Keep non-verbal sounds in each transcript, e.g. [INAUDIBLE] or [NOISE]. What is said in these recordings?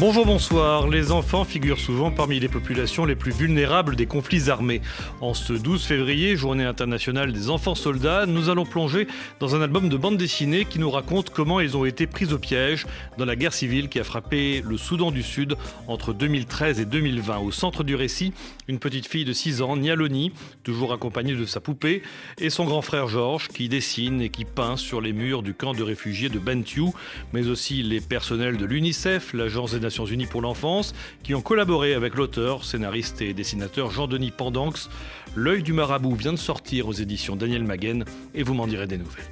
Bonjour, bonsoir. Les enfants figurent souvent parmi les populations les plus vulnérables des conflits armés. En ce 12 février, journée internationale des enfants soldats, nous allons plonger dans un album de bande dessinée qui nous raconte comment ils ont été pris au piège dans la guerre civile qui a frappé le Soudan du Sud entre 2013 et 2020. Au centre du récit, une petite fille de 6 ans, Nialoni, toujours accompagnée de sa poupée, et son grand frère Georges qui dessine et qui peint sur les murs du camp de réfugiés de Bentiu, mais aussi les personnels de l'UNICEF, l'Agence Nations Unies pour l'enfance, qui ont collaboré avec l'auteur, scénariste et dessinateur Jean-Denis Pendanx. L'œil du marabout vient de sortir aux éditions Daniel Maguen et vous m'en direz des nouvelles.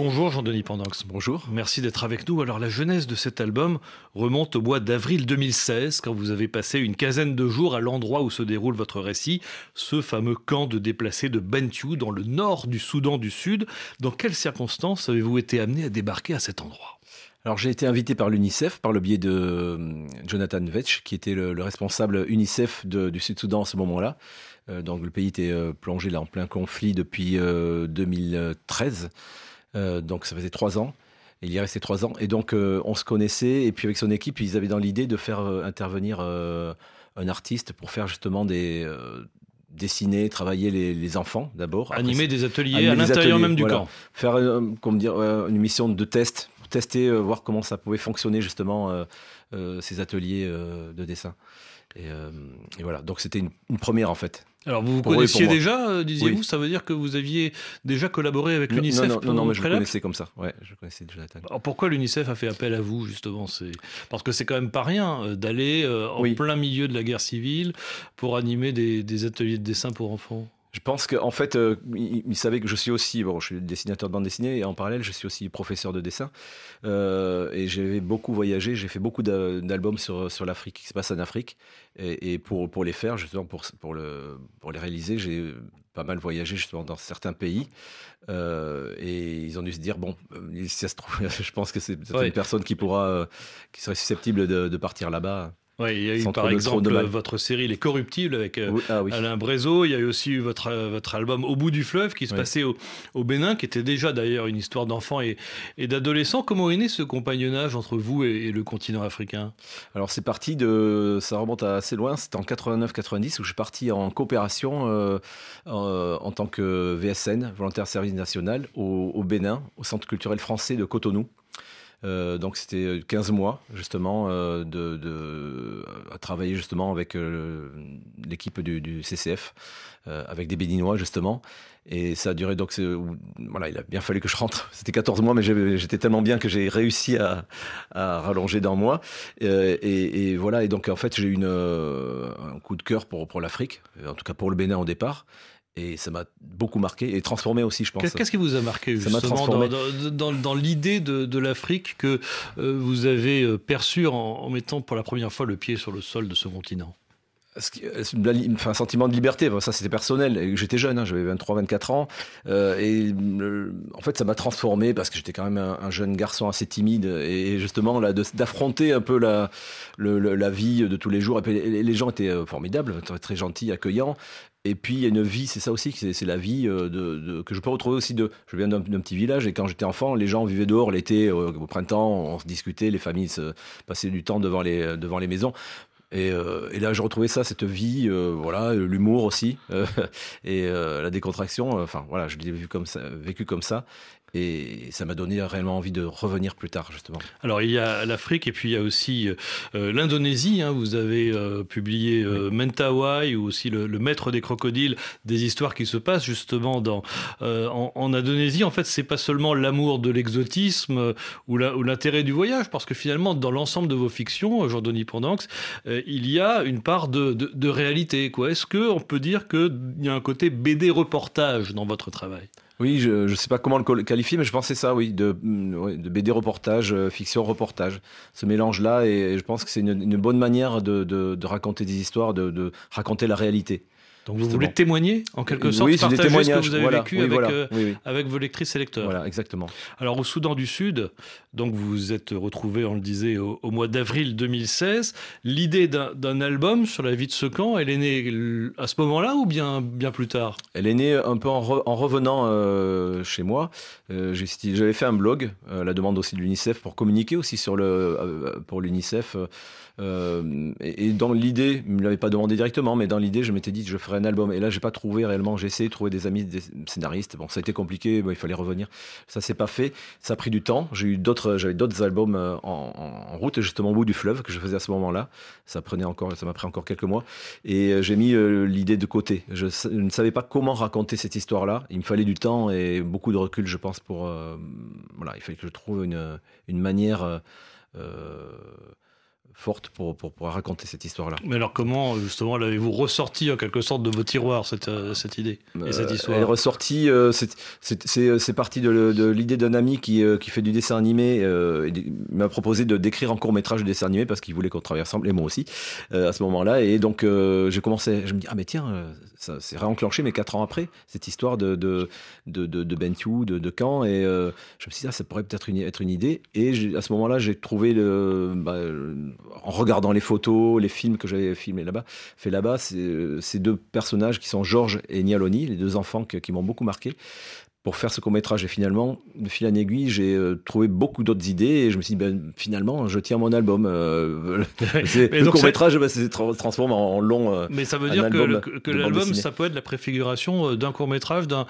Bonjour Jean-Denis Pendanx. Bonjour. Merci d'être avec nous. Alors la jeunesse de cet album remonte au mois d'avril 2016 quand vous avez passé une quinzaine de jours à l'endroit où se déroule votre récit, ce fameux camp de déplacés de Bentiu dans le nord du Soudan du Sud. Dans quelles circonstances avez-vous été amené à débarquer à cet endroit? Alors j'ai été invité par l'UNICEF par le biais de euh, Jonathan Vetch, qui était le, responsable UNICEF du Sud-Soudan à ce moment-là. Euh, donc le pays était euh, plongé là en plein conflit depuis 2013. donc ça faisait trois ans. Il y est resté trois ans. Et donc on se connaissait. Et puis avec son équipe, ils avaient dans l'idée de faire intervenir un artiste pour faire justement des dessiner, travailler les, enfants d'abord. Animer des ateliers à l'intérieur même du camp. Faire, comme dire, une mission de test tester, euh, voir comment ça pouvait fonctionner justement euh, euh, ces ateliers de dessin. Et, voilà, donc c'était une, première en fait. Alors vous vous connaissiez déjà, disiez-vous Ça veut dire que vous aviez déjà collaboré avec l'UNICEF Non, non, non, mais je connaissais comme ça. Ouais, je connaissais Jonathan. Alors pourquoi l'UNICEF a fait appel à vous justement? C'est parce que c'est quand même pas rien d'aller en plein milieu de la guerre civile pour animer des ateliers de dessin pour enfants. Je pense qu'en fait, euh, il, savait que je suis aussi, bon, je suis dessinateur de bande dessinée et en parallèle, je suis aussi professeur de dessin. Euh, et j'ai beaucoup voyagé, j'ai fait beaucoup d'albums sur, sur l'Afrique, qui se passe en Afrique. Et, pour, pour les faire, justement, pour, pour, le, pour les réaliser, j'ai pas mal voyagé justement dans certains pays. Euh, et ils ont dû se dire, bon, si ça se trouve, [LAUGHS] je pense que c'est une personne qui pourra, qui serait susceptible de, de partir là-bas. Oui, il y a eu par exemple votre série Les Corruptibles avec euh, ah Alain Brézot. Il y a eu aussi votre, euh, votre album Au bout du fleuve qui se passait au, au, Bénin, qui était déjà d'ailleurs une histoire d'enfants et, et d'adolescents. Comment est né ce compagnonnage entre vous et, le continent africain? Alors c'est parti de, ça remonte assez loin. C'était en 89-90 où je suis parti en coopération euh, en tant que VSN, volontaire service national, au, au Bénin, au Centre culturel français de Cotonou. Euh, donc c'était 15 mois justement euh, à travailler justement avec euh, l'équipe du, CCF, avec des Béninois justement. Et ça a duré donc voilà, il a bien fallu que je rentre. [LAUGHS] C'était 14 mois, mais j'étais tellement bien que j'ai réussi à, rallonger d'un mois. Et, voilà, et donc en fait j'ai eu un coup de cœur pour l'Afrique, en tout cas pour le Bénin au départ. Et ça m'a beaucoup marqué et transformé aussi, je pense. Qu'est-ce qui vous a marqué justement dans, dans, l'idée de, l'Afrique que euh, vous avez euh, perçue en, mettant pour la première fois le pied sur le sol de ce continent? Un sentiment de liberté, ça c'était personnel. J'étais jeune, hein, j'avais 23-24 ans. Euh, et en fait, ça m'a transformé parce que j'étais quand même un, jeune garçon assez timide. Et justement, là, d'affronter un peu la, la vie de tous les jours. Et les gens étaient formidables, très, très gentils, accueillants. Et puis il y a une vie, c'est ça aussi, c'est la vie euh, que je peux retrouver aussi de. Je viens d'un petit village et quand j'étais enfant, les gens vivaient dehors l'été, au, printemps, on se discutait, les familles se passaient du temps devant les, devant les maisons. Et, euh, là, je retrouvais ça, cette vie, euh, voilà, l'humour aussi, [LAUGHS] et la décontraction. Enfin, voilà, je l'ai vécu comme ça. Et ça m'a donné réellement envie de revenir plus tard, justement. Alors, il y a l'Afrique et puis il y a aussi euh, l'Indonésie. Hein. Vous avez euh, publié euh, Mentawai ou aussi le, Maître des crocodiles, des histoires qui se passent justement dans, en, Indonésie. En fait, c'est pas seulement l'amour de l'exotisme ou l'intérêt du voyage, parce que finalement, dans l'ensemble de vos fictions, Jean-Denis Pendanx, il y a une part de, de, réalité. Est-ce qu'on peut dire qu'il y a un côté BD reportage dans votre travail? Oui, je ne sais pas comment le qualifier, mais je pensais ça, oui, de, mm, BD reportage, euh, fiction reportage. Ce mélange-là, et, je pense que c'est une, bonne manière de, raconter des histoires, de, raconter la réalité. Donc vous voulez témoigner en quelque sorte, oui, partager des témoignages, ce que vous avez voilà, vécu oui, avec, voilà, euh, oui, avec vos lectrices et lecteurs. Voilà, exactement. Alors au Soudan du Sud, donc vous vous êtes retrouvé, on le disait, au, au mois d'avril 2016. L'idée d'un album sur la vie de ce camp, elle est née à ce moment-là ou bien, bien plus tard? Elle est née un peu en, re- en revenant euh, chez moi. Euh, J'avais fait un blog, la demande aussi de l'UNICEF, pour communiquer aussi sur le, pour l'UNICEF. Euh, et, dans l'idée, il ne me l'avait pas demandé directement, mais dans l'idée, je m'étais dit que je ferais un album. Et là, j'ai pas trouvé réellement. J'ai essayé de trouver des amis, des scénaristes. Bon, ça a été compliqué. Il fallait revenir. Ça s'est pas fait. Ça a pris du temps. J'ai eu d'autres, j'avais d'autres albums euh, en, route, justement au bout du fleuve que je faisais à ce moment-là. Ça prenait encore, ça m'a pris encore quelques mois. Et euh, j'ai mis l'idée de côté. Je, ne savais pas comment raconter cette histoire-là. Il me fallait du temps et beaucoup de recul, je pense, pour voilà. Il fallait que je trouve une, manière forte pour, pour pouvoir raconter cette histoire-là. Mais alors comment justement l'avez-vous ressorti en quelque sorte de vos tiroirs cette, euh, cette idée et cette Euh, histoire Elle est ressortie, euh, c'est- c'est c'est- c'est parti de, l'idée d'un ami qui, euh, qui fait du dessin animé. euh, et m'a proposé de d'écrire en court métrage de dessin animé parce qu'il voulait qu'on travaille ensemble, et moi aussi, euh, à ce moment-là. Et donc euh, j'ai commencé, je me dis, ah mais tiens, euh, ça s'est réenclenché, mais quatre ans après, cette histoire de, de, de, de, de Bentiu, de, de Caen. Et euh, je me suis dit, ah, ça pourrait peut-être une- être une idée. Et à ce moment-là, j'ai trouvé, le, bah, euh, en regardant les photos, les films que j'avais filmés là-bas, fait là-bas, c'est- ces deux personnages qui sont Georges et Nialoni, les deux enfants qui m'ont beaucoup marqué pour faire ce court métrage. Et finalement, de fil en aiguille, j'ai euh, trouvé beaucoup d'autres idées et je me suis dit, ben, finalement, je tiens mon album. euh, [LAUGHS] le court métrage ben, tra- transforme en, en long. euh, Mais ça veut dire que, l'album, ça peut être la préfiguration euh, d'un court métrage, d'un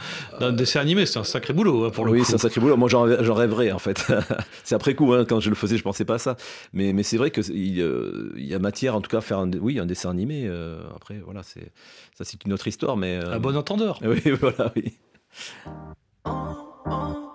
dessin animé. C'est un sacré boulot hein, pour le oui, c'est un sacré boulot. Moi, j'en rêverais, en fait. [LAUGHS] c'est après coup, hein, quand je le faisais, je pensais pas à ça. Mais, mais c'est vrai qu'il il y a matière, en tout cas, à faire un, oui, un dessin animé. après, voilà, ça, c'est une autre histoire. Mais, À bon entendeur. [LAUGHS] Oui, voilà, oui. We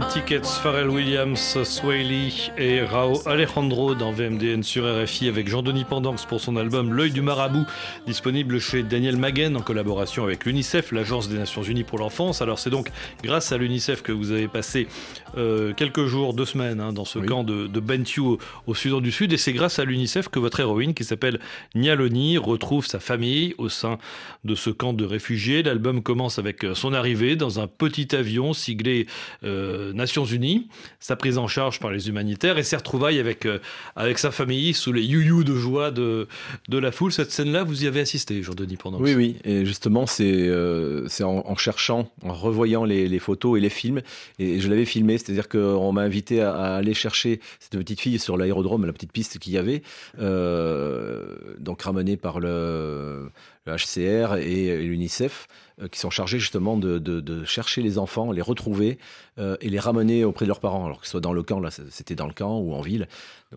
Tickets, Pharrell Williams, Sway Lee et Rao Alejandro dans VMDN sur RFI avec Jean-Denis Pendance pour son album L'œil du marabout, disponible chez Daniel Maguen en collaboration avec l'UNICEF, l'Agence des Nations Unies pour l'enfance. Alors c'est donc grâce à l'UNICEF que vous avez passé euh, quelques jours, deux semaines hein, dans ce Oui. camp de, de Bentiu au, au Soudan du Sud et c'est grâce à l'UNICEF que votre héroïne qui s'appelle Nialoni retrouve sa famille au sein de ce camp de réfugiés. L'album commence avec euh, son arrivée dans un petit avion siglé euh, Nations Unies, sa prise en charge par les humanitaires et ses retrouvailles avec, euh, avec sa famille sous les you de joie de, de la foule. Cette scène-là, vous y avez assisté, Jean-Denis Pendant. Oui, oui, et justement, c'est euh, c'est en, en cherchant, en revoyant les, les photos et les films, et je l'avais filmé, c'est-à-dire qu'on m'a invité à, à aller chercher cette petite fille sur l'aérodrome, la petite piste qu'il y avait, euh, donc ramenée par le, le HCR et, et l'UNICEF, euh, qui sont chargés justement de, de, de chercher les enfants, les retrouver euh, et les ramener auprès de leurs parents, alors que ce soit dans le camp, là c'était dans le camp ou en ville,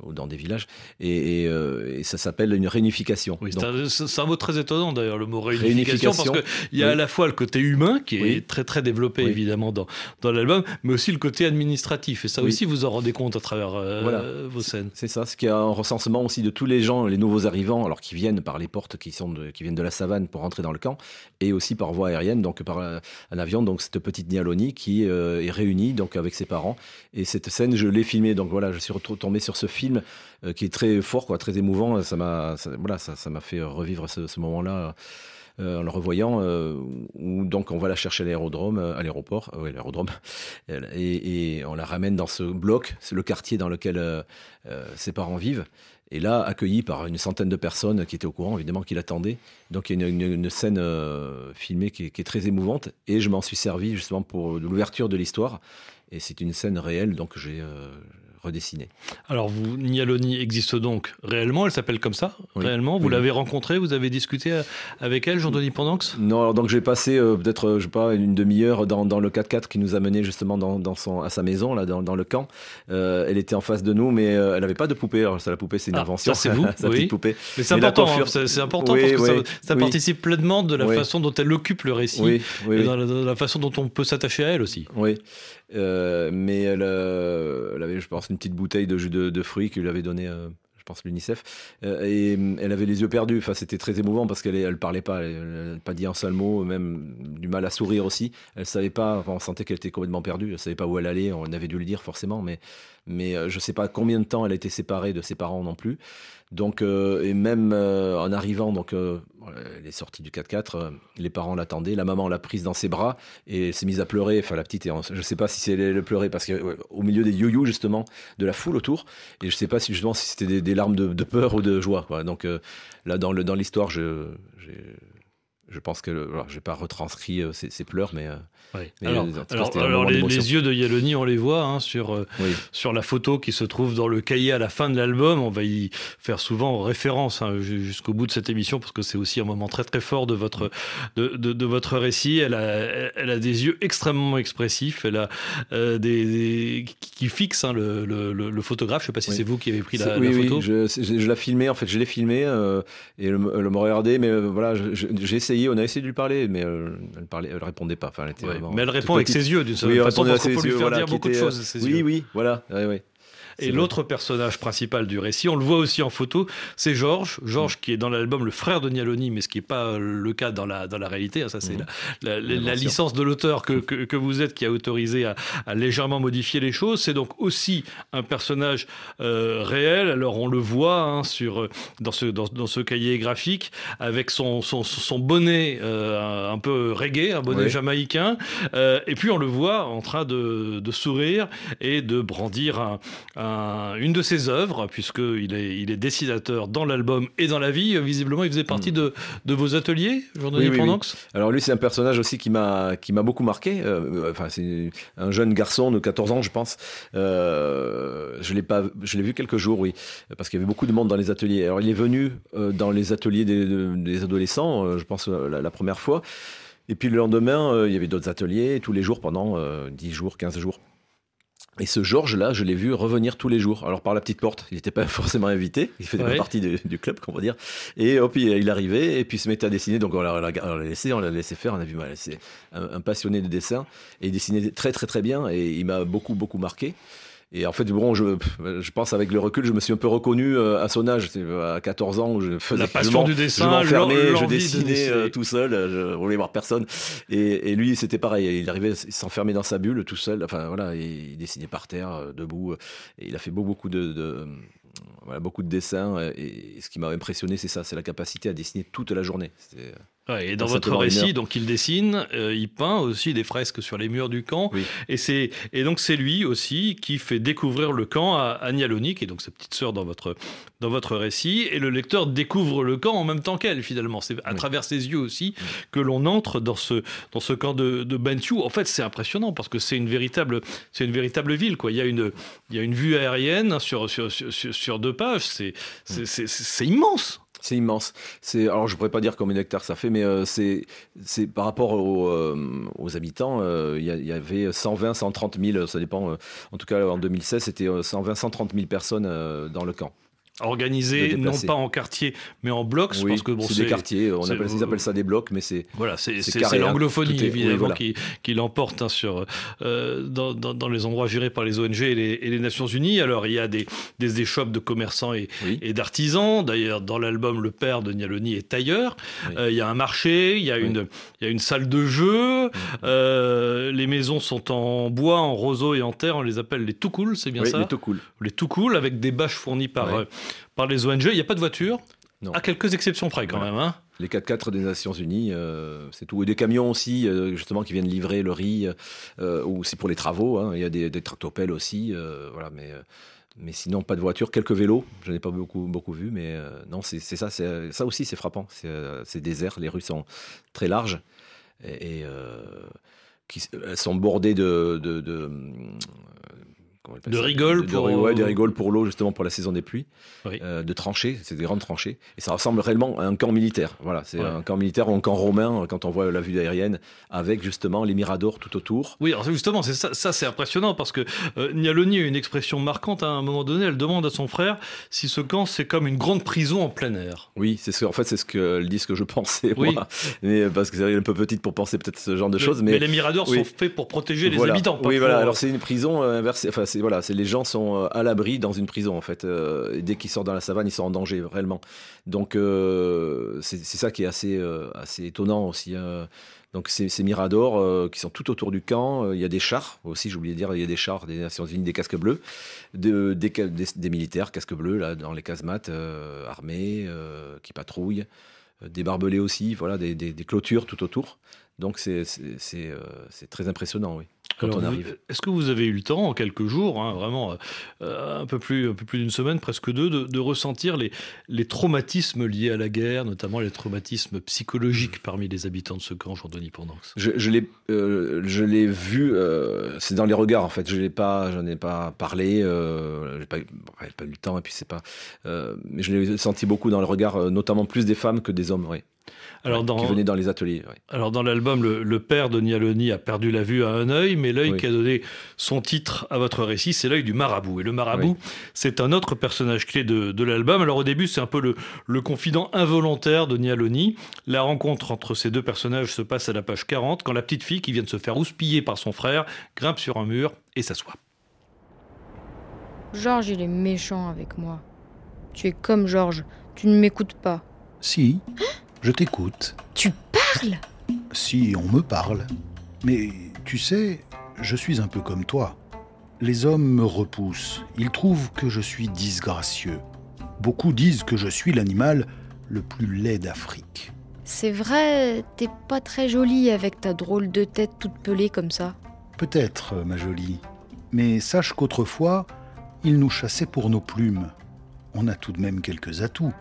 ou dans des villages, et, et, euh, et ça s'appelle une réunification. Oui, c'est un, mot très étonnant d'ailleurs, le mot réunification, Réunification, parce qu'il y a oui. à la fois le côté humain qui est Oui. très très développé évidemment dans, dans l'album, mais aussi le côté administratif. Et ça aussi, vous en rendez compte à travers euh, Voilà. vos scènes. C'est ça, ce qui a un recensement aussi de tous les gens, les nouveaux arrivants, alors qui viennent par les portes qui, sont de, qui viennent de la savane pour rentrer dans le camp, et aussi par voie aérienne, donc par un avion, donc cette petite Nialoni qui euh, est réunie donc avec ses parents. Et cette scène, je l'ai filmée, donc voilà, je suis retombé sur ce film euh, qui est très fort, quoi, très émouvant. Ça m'a, voilà, ça, ça m'a fait revivre ce, moment-là. euh, en le revoyant, où donc on va la chercher à l'aérodrome, à l'aéroport, oui, l'aérodrome, [LAUGHS] et, on la ramène dans ce bloc, c'est le quartier dans lequel ses parents vivent. Et là, accueilli par une centaine de personnes qui étaient au courant, évidemment, qui l'attendaient. Donc il y a une, scène euh, filmée qui est, très émouvante. Et je m'en suis servi justement pour l'ouverture de l'histoire. Et c'est une scène réelle, donc j'ai euh, Alors, vous, Nialoni existe donc réellement, elle s'appelle comme ça, Oui. réellement. Vous Oui. l'avez rencontrée, vous avez discuté euh, avec elle, Jean-Denis Pendanx Non, alors donc j'ai passé euh, peut-être, euh, je sais pas, une demi-heure dans, dans le 4x4 qui nous a mené justement dans, dans son, à sa maison, là, dans, dans le camp. Euh, elle était en face de nous, mais elle n'avait pas de poupée. Alors ça, la poupée, c'est une Ah, invention. ça, c'est vous, [LAUGHS] sa oui. petite poupée. Mais c'est important, hein, c'est important parce que ça, participe pleinement de la façon dont elle occupe le récit et dans la, dans la façon dont on peut s'attacher à elle aussi. Oui, mais elle, euh, elle avait, je pense, une petite bouteille de jus de, de fruits qu'il avait donné, euh, je pense, l'UNICEF. Euh, et euh, elle avait les yeux perdus. Enfin, c'était très émouvant parce qu'elle elle parlait pas, elle n'a pas dit un seul mot, même du mal à sourire aussi. Elle savait pas, on sentait qu'elle était complètement perdue. Elle savait pas où elle allait. On avait dû le dire forcément, mais mais euh, je sais pas combien de temps elle a été séparée de ses parents non plus. Donc, euh, et même euh, en arrivant, donc, euh, elle est sortie du 4x4, euh, les parents l'attendaient, la maman l'a prise dans ses bras et s'est mise à pleurer. Enfin, la petite, je sais pas si elle, elle pleurait parce qu'au milieu des yo-yo, justement, de la foule autour, et je sais pas si justement si c'était des, larmes de, peur ou de joie. Donc, là, dans le dans l'histoire, je, je pense que, voilà, j'ai pas retranscrit euh, ses, ses pleurs, mais, euh, Mais, alors, cas, alors- alors moment les, yeux de Yaloni, on les voit hein, sur, euh, oui. sur la photo qui se trouve dans le cahier à la fin de l'album. On va y faire souvent référence hein, ju- jusqu'au bout de cette émission parce que c'est aussi un moment très très fort de votre, de, de- de votre récit. Elle a, elle a des yeux extrêmement expressifs. Elle a euh, des, des- qui- fixent hein, le, le- le- le photographe. Je sais pas si Oui. c'est vous qui avez pris la, la photo. oui, je, je, je l'ai filmé, en fait, je l'ai filmé euh, et me regardait, mais euh, voilà, j'ai essayé, on a essayé de lui parler, mais euh, elle parlait, elle répondait pas. Enfin, elle était Ouais. vraiment Mais elle répond avec petite. ses yeux d'une certaine elle façon répondait à parce qu'on ses peut lui yeux, faire voilà, dire qui beaucoup de choses. euh, ses Oui, yeux. oui, voilà. ouais, ouais. Et l'autre personnage principal du récit, on le voit aussi en photo, c'est Georges. Mm. Georges qui est dans l'album le frère de Nialoni, mais ce qui n'est pas le cas dans la, dans la réalité. hein, Ça, c'est Mhm. la, licence de l'auteur que, que, que vous êtes qui a autorisé à, à légèrement modifier les choses. C'est donc aussi un personnage euh, réel. Alors, on le voit hein, sur, dans, ce, dans, dans ce cahier graphique avec son, son, son bonnet euh, un peu reggae, un bonnet Oui. jamaïcain. Euh, et puis, on le voit en train de, de sourire et de brandir un, un- une de ses œuvres, puisqu'il est, il est dessinateur dans l'album et dans la vie. Visiblement, il faisait partie de, de vos ateliers, Jean-Denis Hmm. Oui, oui, oui. Pendanx Alors lui, c'est un personnage aussi qui m'a beaucoup marqué. Euh, enfin, c'est un jeune garçon de 14 ans, je pense. Euh, je l'ai vu quelques jours, oui, parce qu'il y avait beaucoup de monde dans les ateliers. Alors il est venu euh, dans les ateliers des, de- des adolescents, euh, je pense euh, la, la première fois. Et puis le lendemain, euh, il y avait d'autres ateliers tous les jours pendant euh, 10 jours, 15 jours. Et ce Georges-là, je l'ai vu revenir tous les jours. Alors par la petite porte, il n'était pas [LAUGHS] forcément invité, il faisait Ouais. pas partie du, du club, qu'on va dire. Et hop, il, il arrivait et puis il se mettait à dessiner. Donc on l'a laissé, on l'a laissé faire. On a vu, voilà, c'est un, un passionné de dessin et il dessinait très très très bien et il m'a beaucoup beaucoup marqué. Et en fait, bon, je, je pense avec le recul, je me suis un peu reconnu euh, à son âge, euh, à 14 ans, où je faisais La je passion du je dessin, m'enfermais, je l'envie de dessinais euh, tout seul, je voulais voir personne. Et, et lui, c'était pareil. Il arrivait, il s'enfermait dans sa bulle tout seul. Enfin voilà, il dessinait par terre, debout. Et il a fait beau- beaucoup de, de- voilà, beaucoup de dessins. Et ce qui m'a impressionné, c'est ça, c'est la capacité à dessiner toute la journée. C'était- Ouais, et dans Dans votre récit, donc il dessine, euh, il peint aussi des fresques sur les murs du camp. Oui. Et, c'est, et donc c'est lui aussi qui fait découvrir le camp à Anya Loni, qui est donc sa petite sœur dans votre, dans votre récit. Et le lecteur découvre le camp en même temps qu'elle, finalement. C'est à Oui. travers ses yeux aussi que l'on entre dans ce, dans ce camp de, de Bantu. En fait, c'est impressionnant parce que c'est une véritable, c'est une véritable ville. Quoi. Il, y a une, il y a une vue aérienne sur, sur, sur, sur- deux pages. C'est, c'est, c'est, c'est immense. C'est immense. C'est alors je pourrais pas dire combien d'hectares ça fait, mais euh, c'est c'est par rapport aux, euh, aux habitants, euh, il y, a- il y avait 120, 130 000, ça dépend. euh, en tout cas en 2016, c'était euh, 120, 130 000 personnes euh, dans le camp. Organisé non pas en quartier mais en blocs oui, parce que bon c'est des quartiers. On appelle, ils appellent ça des blocs, mais c'est voilà c'est hein. l'anglophonie oui, évidemment voilà. qui, qui l'emporte hein, sur euh, dans, dans- dans les endroits gérés par les ONG et les, et les Nations Unies alors il y a des des échoppes de commerçants et, oui. et d'artisans d'ailleurs dans l'album le père de Nialoni est tailleur. Euh, il y a un marché il y a une il y a une salle de jeu euh, les maisons sont en bois en roseau et en terre on les appelle les tout cool c'est bien ça mais tout cool. les tout cool avec des bâches fournies par, par les ONG. Il n'y a pas de voiture, Non. à quelques exceptions près quand Voilà. même. Hein. Les 4x4 des Nations Unies, euh, c'est tout. Et des camions aussi, euh, justement, qui viennent livrer le riz, euh, ou c'est pour les travaux. hein. Il y a des, des tractopelles aussi, voilà. Mais, mais sinon, pas de voiture, quelques vélos. Je n'ai pas beaucoup, beaucoup vu, mais non, c'est ça. Ça aussi, c'est frappant. C'est désert. Les rues sont très larges et, et, qui, elles sont bordées de, de, de, euh, comment on appelle De rigoles pour- de- ouais, des rigoles pour l'eau, justement pour la saison des pluies, Oui. euh, de tranchées, c'est des grandes tranchées, et ça ressemble réellement à un camp militaire. Voilà, c'est Ouais. un camp militaire ou un camp romain euh, quand on voit la vue aérienne, avec justement les miradors tout autour. Oui, alors justement, c'est ça, ça c'est impressionnant parce que euh, Nialoni a une expression marquante. À un moment donné, elle demande à son frère si ce camp c'est comme une grande prison en plein air. Oui, c'est ce, en fait c'est ce qu'elle dit, ce que je [LAUGHS] pensais Oui. moi, mais euh, parce que c'est un peu petite pour penser peut-être ce genre de choses, mais, mais, les miradors oui. sont faits pour protéger les Voilà. habitants. Oui, pour- voilà. Alors c'est une prison inversée. Enfin, voilà, les gens sont euh, à l'abri dans une prison en fait. Euh, dès qu'ils sortent dans la savane, ils sont en danger réellement. Donc euh, c'est ça qui est assez assez étonnant aussi. hein. Donc ces, miradors qui sont tout autour du camp. Il y a des chars aussi. J'ai oublié de dire, il y a des chars des Nations Unies, des casques bleus, de- des, militaires casques bleus là dans les casemates armés qui patrouillent. Des barbelés aussi, voilà, des, des- clôtures tout autour. Donc c'est très impressionnant, oui. Quand Alors, on arrive. Est-ce que vous avez eu le temps, en quelques jours, hein, vraiment euh, un peu plus, un peu plus d'une semaine, presque deux, de, de ressentir les, les traumatismes liés à la guerre, notamment les traumatismes psychologiques parmi les habitants de ce camp, Jean-Denis Pendance? Je, je l'ai, euh, je l'ai vu. euh, c'est dans les regards en fait. Je l'ai pas, j'en ai pas parlé. Euh, j'ai pas, pas eu le temps et puis c'est pas. euh, mais je l'ai senti beaucoup dans le regard, euh, notamment plus des femmes que des hommes, oui. Alors, Ouais, dans, qui venaient dans les ateliers. ouais. Alors dans l'album, le, le père de Nialoni a perdu la vue à un œil, mais l'œil Oui. qui a donné son titre à votre récit, c'est l'œil du marabout. Et le marabout, c'est un autre personnage clé de, de l'album. Alors au début, c'est un peu le, le confident involontaire de Nialoni. La rencontre entre ces deux personnages se passe à la page 40, quand la petite fille qui vient de se faire houspiller par son frère grimpe sur un mur et s'assoit. Georges, il est méchant avec moi. Tu es comme Georges, tu ne m'écoutes pas. Si, je t'écoute. Tu parles? Si, on me parle. Mais tu sais, je suis un peu comme toi. Les hommes me repoussent. Ils trouvent que je suis disgracieux. Beaucoup disent que je suis l'animal le plus laid d'Afrique. C'est vrai, t'es pas très jolie avec ta drôle de tête toute pelée comme ça. Peut-être, ma jolie. Mais sache qu'autrefois, ils nous chassaient pour nos plumes. On a tout de même quelques atouts.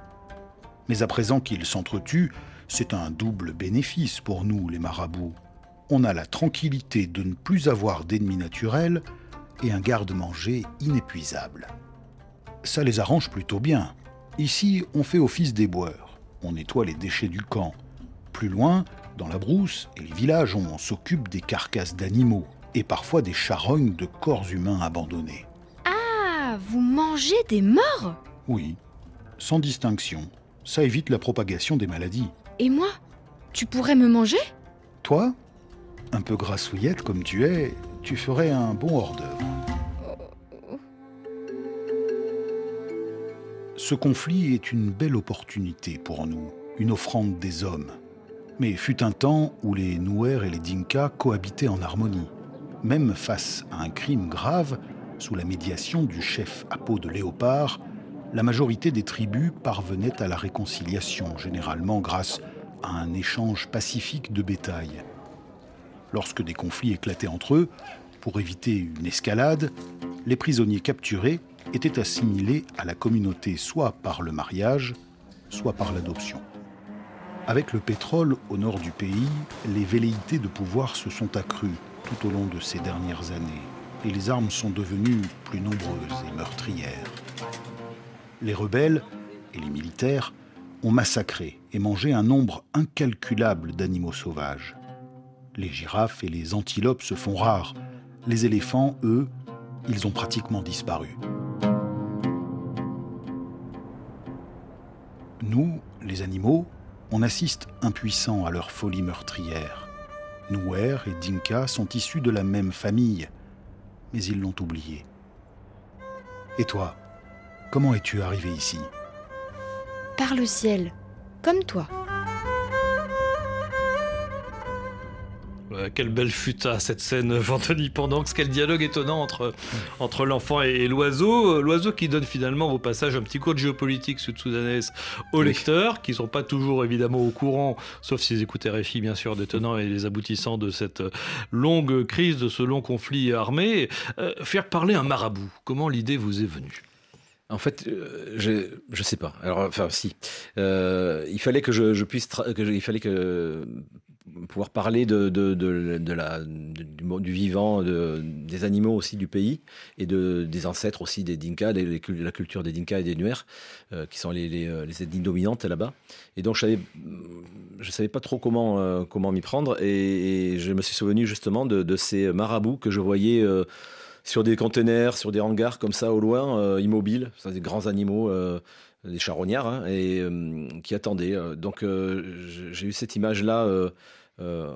Mais à présent qu'ils s'entretuent, c'est un double bénéfice pour nous, les marabouts. On a la tranquillité de ne plus avoir d'ennemis naturels et un garde-manger inépuisable. Ça les arrange plutôt bien. Ici, on fait office d'éboueur. On nettoie les déchets du camp. Plus loin, dans la brousse et les villages, on s'occupe des carcasses d'animaux et parfois des charognes de corps humains abandonnés. Ah, vous mangez des morts? Oui, sans distinction. Ça évite la propagation des maladies. Et moi Tu pourrais me manger? Toi, un peu grassouillette comme tu es, tu ferais un bon hors d'œuvre. Ce conflit est une belle opportunité pour nous, une offrande des hommes. Mais fut un temps où les Nouers et les Dinka cohabitaient en harmonie. Même face à un crime grave, sous la médiation du chef à peau de léopard, la majorité des tribus parvenaient à la réconciliation, généralement grâce à un échange pacifique de bétail. Lorsque des conflits éclataient entre eux, pour éviter une escalade, les prisonniers capturés étaient assimilés à la communauté soit par le mariage, soit par l'adoption. Avec le pétrole au nord du pays, les velléités de pouvoir se sont accrues tout au long de ces dernières années et les armes sont devenues plus nombreuses et meurtrières. Les rebelles et les militaires ont massacré et mangé un nombre incalculable d'animaux sauvages. Les girafes et les antilopes se font rares. Les éléphants, eux, ils ont pratiquement disparu. Nous, les animaux, on assiste impuissants à leur folie meurtrière. Nouer et Dinka sont issus de la même famille, mais ils l'ont oublié. Et toi, comment es-tu arrivé ici Par le ciel, comme toi. Ouais, quelle belle futa cette scène, euh, Anthony Pendanx. Quel dialogue étonnant entre, entre l'enfant et, l'oiseau. Euh, L'oiseau qui donne finalement au passage un petit cours de géopolitique sud-soudanaise aux Oui. lecteurs, qui sont pas toujours évidemment au courant, sauf s'ils écoutent RFI bien sûr, des tenants et les aboutissants de cette euh, longue crise, de ce long conflit armé. Euh, faire parler un marabout, comment l'idée vous est venue? En fait, euh, je je sais pas. Alors, enfin, si. Euh, il fallait que je, puisse, il fallait que pouvoir parler de, du, vivant, de, des animaux aussi du pays et de, des ancêtres aussi des Dinka, des- la culture des Dinka et des Nuer, euh, qui sont les, les, euh, ethnies dominantes là-bas. Et donc, je savais, je savais pas trop comment, euh, comment m'y prendre. Et, je me suis souvenu justement de ces marabouts que je voyais. Sur des containers, sur des hangars comme ça au loin, euh, immobiles, ça, des grands animaux, euh, des charognards, hein, et euh, qui attendaient. donc j'ai- eu cette image-là, euh, euh,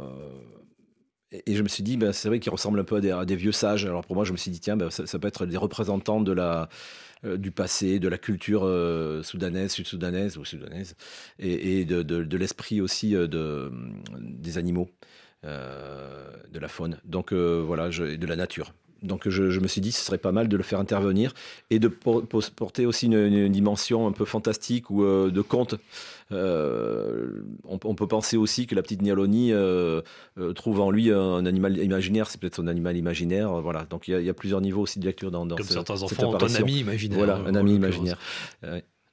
et, je me suis dit, ben, c'est vrai qu'ils ressemblent un peu à des, vieux sages. Alors pour moi, je me suis dit, tiens, ben, ça, peut être des représentants de la du passé, de la culture soudanaise, sud-soudanaise ou sudanaise, et, de, de- l'esprit aussi de, des animaux, de la faune. Donc voilà, de la nature. Donc je, je me suis dit, ce serait pas mal de le faire intervenir et de por- porter aussi une, une dimension un peu fantastique ou euh, de conte. Euh, on, on peut penser aussi que la petite Nialoni euh, trouve en lui un animal imaginaire, c'est peut-être son animal imaginaire. Voilà, donc il y, a- il y a plusieurs niveaux aussi de lecture dans, dans Comme ce- certains enfants ont un ami imaginaire. Voilà, un ami imaginaire.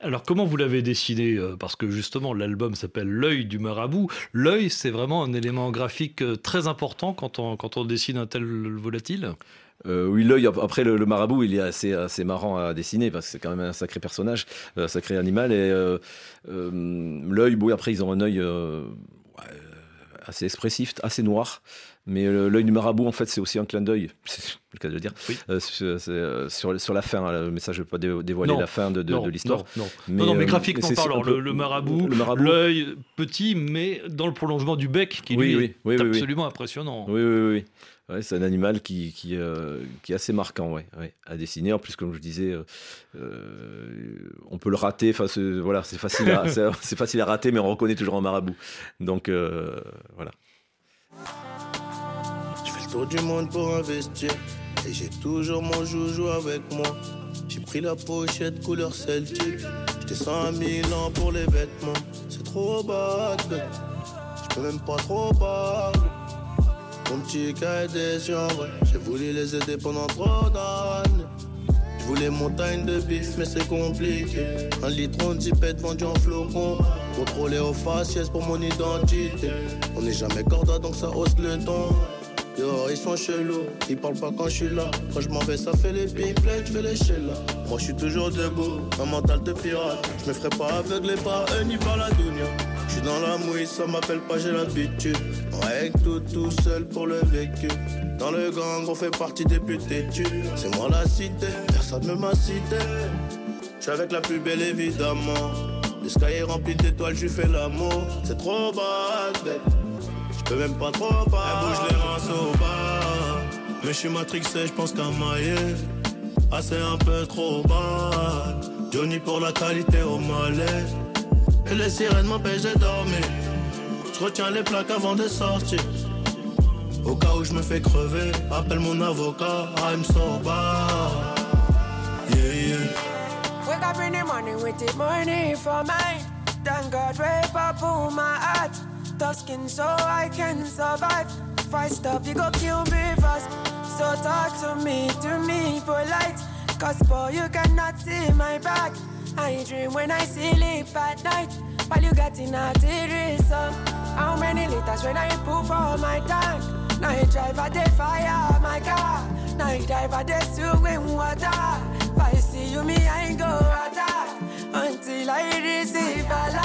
Alors comment vous l'avez dessiné Parce que justement l'album s'appelle L'œil du marabout. L'œil c'est vraiment un élément graphique très important quand on, quand on dessine un tel volatile? Euh, oui, l'œil, ap- après le, marabout, il est assez, assez marrant à dessiner parce que c'est quand même un sacré personnage, un sacré animal. Et euh, euh, l'œil, bon, après, ils ont un œil assez expressif, assez noir. Mais euh, l'œil du marabout, en fait, c'est aussi un clin d'œil, [LAUGHS] c'est le cas de le dire, Oui. Euh, sur, euh, sur, la fin. hein, mais ça, je ne vais pas dé- dévoiler Non, la fin de, de- non, de l'histoire. Non, non. non, non, mais graphiquement parlant, peu- le, le marabout, l'œil petit, mais dans le prolongement du bec, qui Oui, lui oui, est oui, absolument impressionnant. Oui, oui, oui. Ouais, c'est un animal qui, qui, euh, qui est assez marquant ouais, ouais, à dessiner. En plus, comme je disais, euh, on peut le rater. Enfin, c'est- voilà, c'est facile, à- [LAUGHS] c'est c'est facile à rater, mais on reconnaît toujours un marabout. Donc, voilà. Tour du monde pour investir. Et j'ai toujours mon joujou avec moi. J'ai pris la pochette couleur celtique. Je descends à Milan pour les vêtements. C'est trop bad. Je peux même pas trop parler. Mon petit cas déçu en vrai. J'ai voulu les aider pendant trop d'années. Je voulais montagne de bif, mais c'est compliqué. Un litre de zipette vendu en flocon. Contrôlé au faciès pour mon identité. On n'est jamais corda donc ça hausse le ton. Yo, ils sont chelous, ils parlent pas quand je suis là. Quand je m'en vais, ça fait les pipelettes, je vais les là. Moi, je suis toujours debout, un mental de pirate. Je me ferai pas aveugler par eux ni par la dounia. Je suis dans la mouille, ça m'appelle pas, j'ai l'habitude. On règle tout tout seul pour le vécu. Dans le gang, on fait partie des putes têtues. C'est moi la cité, personne ne m'a cité. Je suis avec la plus belle évidemment. Le sky est rempli d'étoiles, je fais l'amour. C'est trop bad, babe. Je peux même pas trop pas. Elle bouge les reins au bas. Mais je suis matrixé, je pense qu'à mailler. Ah, c'est un peu trop bad. Johnny pour la qualité au malais. Et les sirènes m'empêchent de dormir. Je retiens les plaques avant de sortir. Au cas où je me fais crever, appelle mon avocat. I'm so bad. Yeah, yeah. Wake up in the morning with the money for mine. Thank God, rape up on my heart. Tough skin so I can survive. If I stop, you go kill me first. So talk to me, to me polite. Cause boy, you cannot see my back. I dream when I sleep at night. While you getting a threesome. How many liters when I pull for my tank? Night drive at the fire, my car. Night drive at the swim water. If I see you, me, I ain't go attack. Until I receive a lot.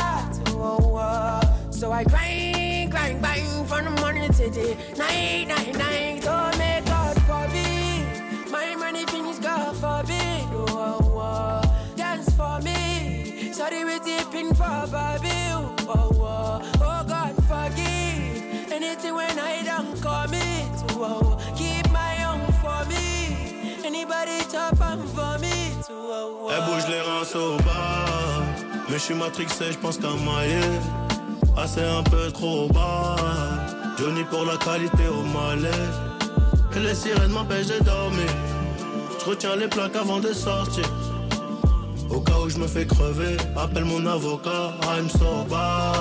So I grind, grind, grind from the morning to the night, night, night. Oh, may God forbid. My money finish, God forbid. Oh, oh, oh. Dance for me. Sorry, we tipping for Bobby. Oh, oh, oh, God forgive. Anything when I don't commit. Oh. keep my own for me. Anybody chop on for me. Oh, oh. Elle bouge les reins au bas. Mais je suis matrixé, je pense qu'à mailler. Ah, c'est un peu trop bas. Johnny pour la qualité au malais. Et les sirènes m'empêchent de dormir. Je retiens les plaques avant de sortir. Au cas où je me fais crever, appelle mon avocat. I'm so bad.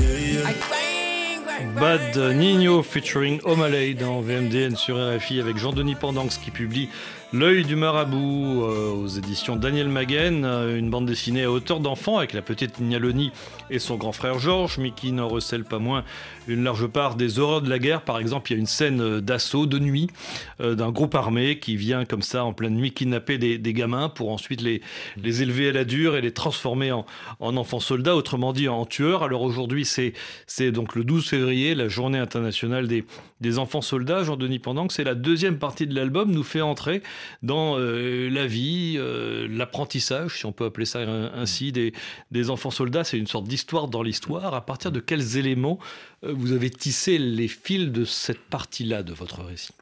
Yeah, yeah. Bad. Nino featuring O'Malley dans VMDN sur RFI avec Jean-Denis Pendanx qui publie L'œil du marabout euh, aux éditions Daniel Maguen, euh, une bande dessinée à hauteur d'enfant avec la petite Nialoni et son grand frère Georges, mais qui n'en recèle pas moins une large part des horreurs de la guerre. Par exemple, il y a une scène euh, d'assaut de nuit d'un groupe armé qui vient comme ça en pleine nuit kidnapper des, gamins pour ensuite les, les élever à la dure et les transformer en, en enfants soldats, autrement dit en tueurs. Alors aujourd'hui, c'est donc le 12 février, la journée internationale des, des enfants soldats. Jean-Denis Pendanx, c'est la deuxième partie de l'album, nous fait entrer dans euh, la vie, euh, l'apprentissage, si on peut appeler ça ainsi, des, des enfants soldats. C'est une sorte d'histoire dans l'histoire. À partir de quels éléments euh, vous avez tissé les fils de cette partie-là de votre récit?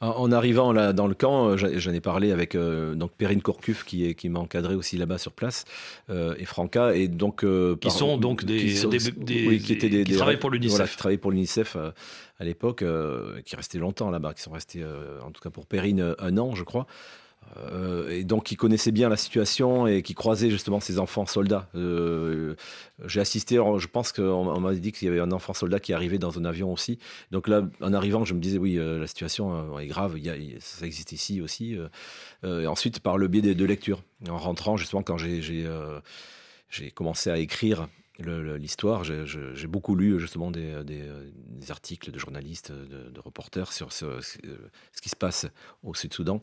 En, arrivant là dans le camp, j'en ai parlé avec euh, donc Perrine Corcuf qui, est- qui m'a encadré aussi là-bas sur place euh, et Franca et donc euh, Qui sont donc des- qui sont- des- des- oui, qui étaient des, qui des- travaillent pour l'UNICEF. voilà, qui travaillaient pour l'UNICEF à l'époque, euh, qui restaient longtemps là-bas, qui sont restés euh, en tout cas pour Perrine euh, un an, je crois. Et donc qui connaissaient bien la situation et qui croisaient justement ces enfants soldats. J'ai assisté, je pense qu'on on m'a dit qu'il y avait un enfant soldat qui arrivait dans un avion aussi. Donc là, en arrivant, je me disais oui, la situation est grave, y ça existe ici aussi. et ensuite, par le biais de, de lecture, en rentrant justement quand j'ai commencé à écrire l'histoire, j'ai- beaucoup lu justement des, des articles de journalistes, de, de reporters sur ce, ce- qui se passe au Sud-Soudan.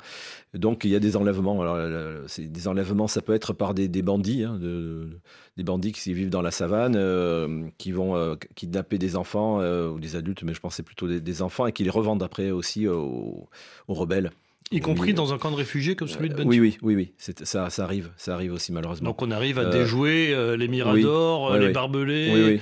Donc il y a des enlèvements. Alors, euh, des enlèvements, ça peut être par des, des bandits, hein, de- des bandits qui vivent dans la savane, euh, qui vont euh, kidnapper des enfants euh, ou des adultes, mais je c'est plutôt des, des enfants et qui les revendent après aussi aux, aux rebelles. Y compris Oui. dans un camp de réfugiés comme celui de Euh, Bentiu oui, oui, oui, Ça, ça arrive, ça arrive aussi malheureusement. Donc on arrive à Euh, déjouer euh, les miradors, oui, euh, oui, les barbelés